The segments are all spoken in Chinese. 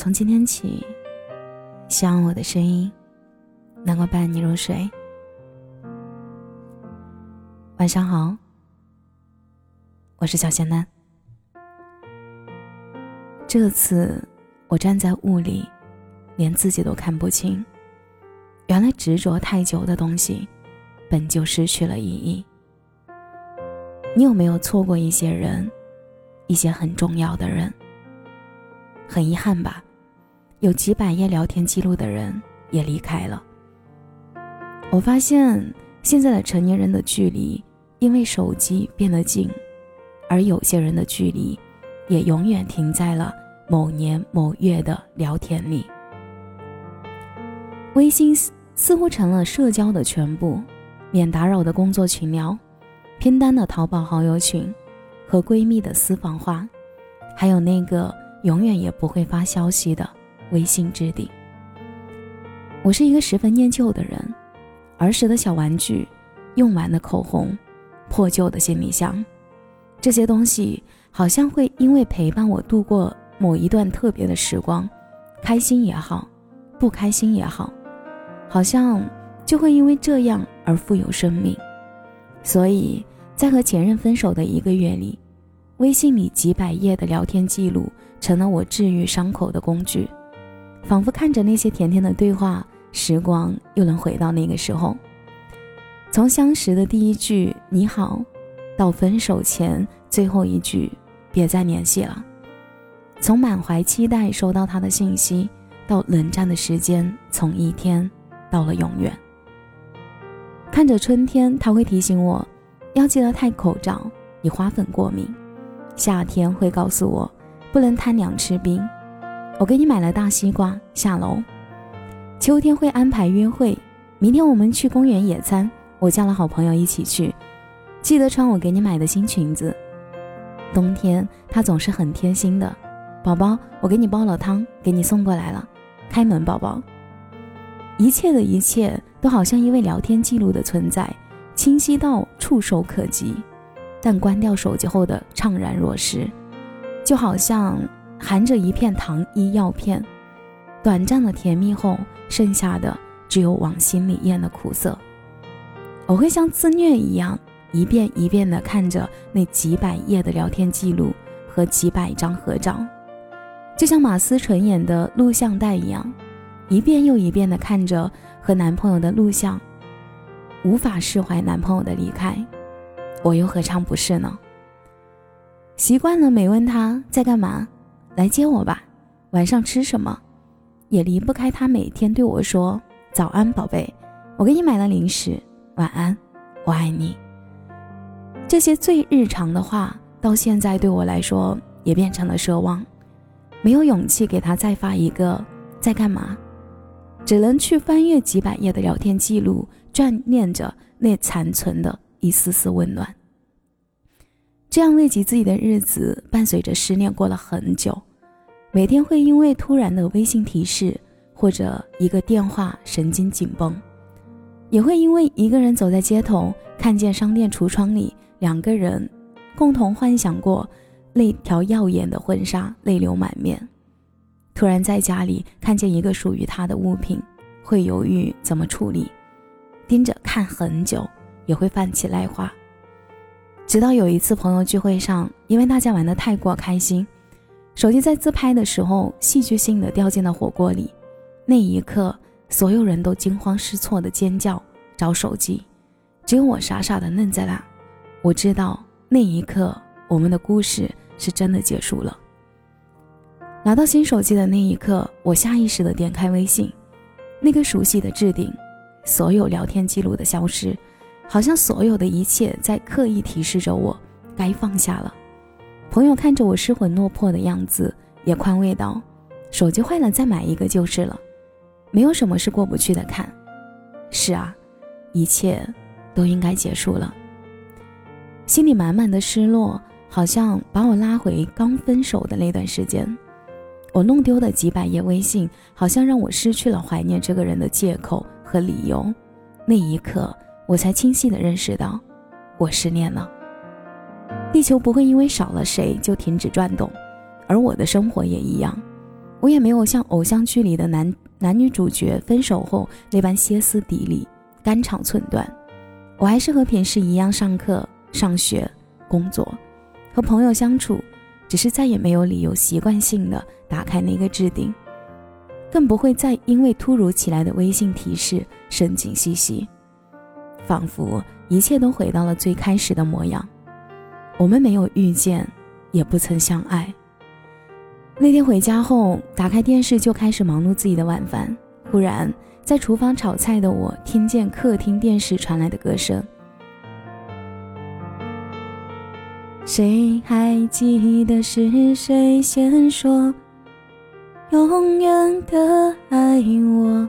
从今天起，希望我的声音能够伴你入睡。晚上好，我是小仙丹。这次我站在雾里，连自己都看不清。原来执着太久的东西，本就失去了意义。你有没有错过一些人，一些很重要的人？很遗憾吧，有几百页聊天记录的人也离开了。我发现现在的成年人的距离，因为手机变得近，而有些人的距离，也永远停在了某年某月的聊天里。微信似乎成了社交的全部，免打扰的工作群聊，拼单的淘宝好友群，和闺蜜的私房话，还有那个。永远也不会发消息的微信置顶。我是一个十分念旧的人，儿时的小玩具、用完的口红、破旧的行李箱，这些东西好像会因为陪伴我度过某一段特别的时光，开心也好，不开心也好，好像就会因为这样而富有生命。所以在和前任分手的一个月里。微信里几百页的聊天记录成了我治愈伤口的工具，仿佛看着那些甜甜的对话，时光又能回到那个时候。从相识的第一句“你好”，到分手前最后一句“别再联系了”；从满怀期待收到他的信息，到冷战的时间从一天到了永远。看着春天，他会提醒我要记得戴口罩，你花粉过敏。夏天会告诉我不能贪凉吃冰，我给你买了大西瓜，下楼。秋天会安排约会，明天我们去公园野餐，我叫了好朋友一起去，记得穿我给你买的新裙子。冬天他总是很贴心的，宝宝，我给你煲了汤，给你送过来了，开门，宝宝。一切的一切都好像因为聊天记录的存在，清晰到触手可及。但关掉手机后的怅然若失，就好像含着一片糖衣药片，短暂的甜蜜后，剩下的只有往心里咽的苦涩。我会像自虐一样，一遍一遍地看着那几百页的聊天记录和几百张合照，就像马思纯演的录像带一样，一遍又一遍地看着和男朋友的录像，无法释怀男朋友的离开。我又何尝不是呢？习惯了没问他在干嘛，来接我吧。晚上吃什么？也离不开他每天对我说：“早安，宝贝，我给你买了零食。晚安，我爱你。”这些最日常的话，到现在对我来说也变成了奢望。没有勇气给他再发一个在干嘛，只能去翻阅几百页的聊天记录，眷恋着那残存的。一丝丝温暖。这样慰藉自己的日子，伴随着失恋过了很久。每天会因为突然的微信提示或者一个电话神经紧绷，也会因为一个人走在街头，看见商店橱窗里两个人共同幻想过那条耀眼的婚纱，泪流满面。突然在家里看见一个属于他的物品，会犹豫怎么处理，盯着看很久。也会泛起泪花。直到有一次朋友聚会上，因为大家玩的太过开心，手机在自拍的时候戏剧性的掉进了火锅里。那一刻，所有人都惊慌失措的尖叫找手机，只有我傻傻的愣在那。我知道那一刻我们的故事是真的结束了。拿到新手机的那一刻，我下意识的点开微信，那个熟悉的置顶，所有聊天记录的消失。好像所有的一切在刻意提示着我，该放下了。朋友看着我失魂落魄的样子，也宽慰道：“手机坏了再买一个就是了，没有什么是过不去的坎。”是啊，一切都应该结束了。心里满满的失落，好像把我拉回刚分手的那段时间。我弄丢的几百页微信，好像让我失去了怀念这个人的借口和理由。那一刻。我才清晰地认识到，我失恋了。地球不会因为少了谁就停止转动，而我的生活也一样。我也没有像偶像剧里的男男女主角分手后那般歇斯底里、肝肠寸断。我还是和平时一样上课、上学、工作，和朋友相处，只是再也没有理由习惯性的打开那个置顶，更不会再因为突如其来的微信提示神经兮兮，仿佛一切都回到了最开始的模样。我们没有遇见，也不曾相爱。那天回家后，打开电视就开始忙碌自己的晚饭。忽然，在厨房炒菜的我听见客厅电视传来的歌声。谁还记得是谁先说永远的爱我？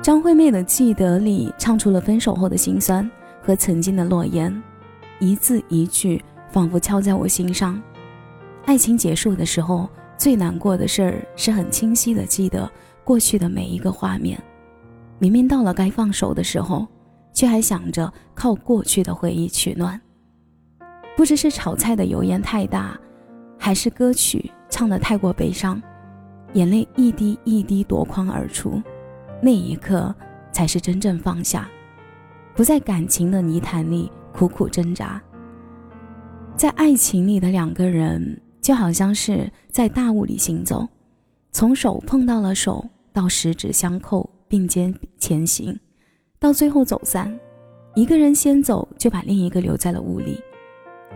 张惠妹的《记得》里唱出了分手后的心酸和曾经的诺言，一字一句，仿佛敲在我心上。爱情结束的时候，最难过的事儿是很清晰的记得过去的每一个画面。明明到了该放手的时候，却还想着靠过去的回忆取暖。不知是炒菜的油烟太大，还是歌曲唱得太过悲伤，眼泪一滴一滴夺眶而出。那一刻，才是真正放下，不在感情的泥潭里苦苦挣扎。在爱情里的两个人。就好像是在大雾里行走，从手碰到了手，到十指相扣并肩前行，到最后走散。一个人先走，就把另一个留在了雾里，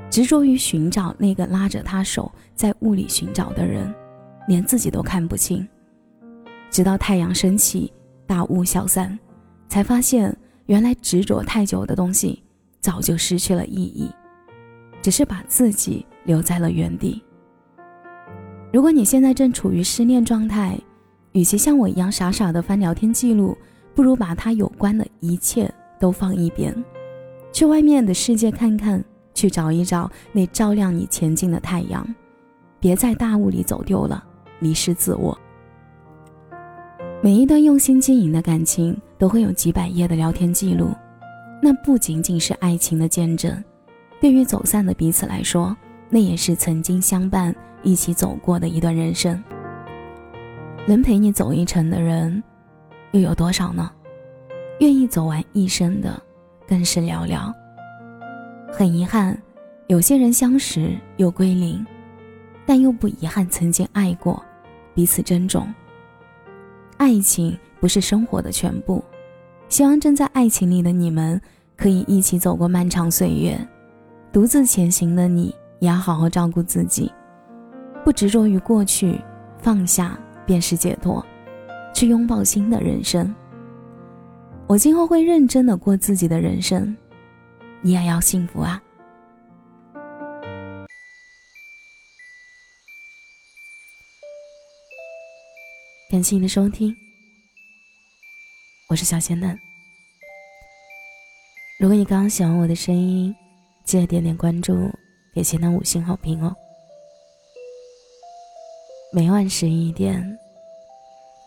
执着于寻找那个拉着他手在雾里寻找的人，连自己都看不清。直到太阳升起，大雾消散，才发现原来执着太久的东西早就失去了意义，只是把自己留在了原地。如果你现在正处于失恋状态，与其像我一样傻傻的翻聊天记录，不如把它有关的一切都放一边，去外面的世界看看，去找一找那照亮你前进的太阳，别在大雾里走丢了，迷失自我。每一段用心经营的感情，都会有几百页的聊天记录，那不仅仅是爱情的见证，对于走散的彼此来说，那也是曾经相伴。一起走过的一段人生，能陪你走一程的人，又有多少呢？愿意走完一生的，更是寥寥。很遗憾，有些人相识又归零，但又不遗憾曾经爱过，彼此珍重。爱情不是生活的全部，希望正在爱情里的你们可以一起走过漫长岁月。独自前行的你，也要好好照顾自己。不执着于过去，放下便是解脱，去拥抱新的人生。我今后会认真的过自己的人生，你也要幸福啊！感谢你的收听，我是小仙嫩。如果你刚刚喜欢我的声音，记得点点关注，给仙嫩五星好评哦。每晚十一点，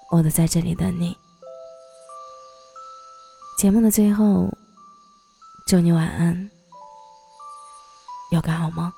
我都在这里等你。节目的最后，祝你晚安，有个好梦。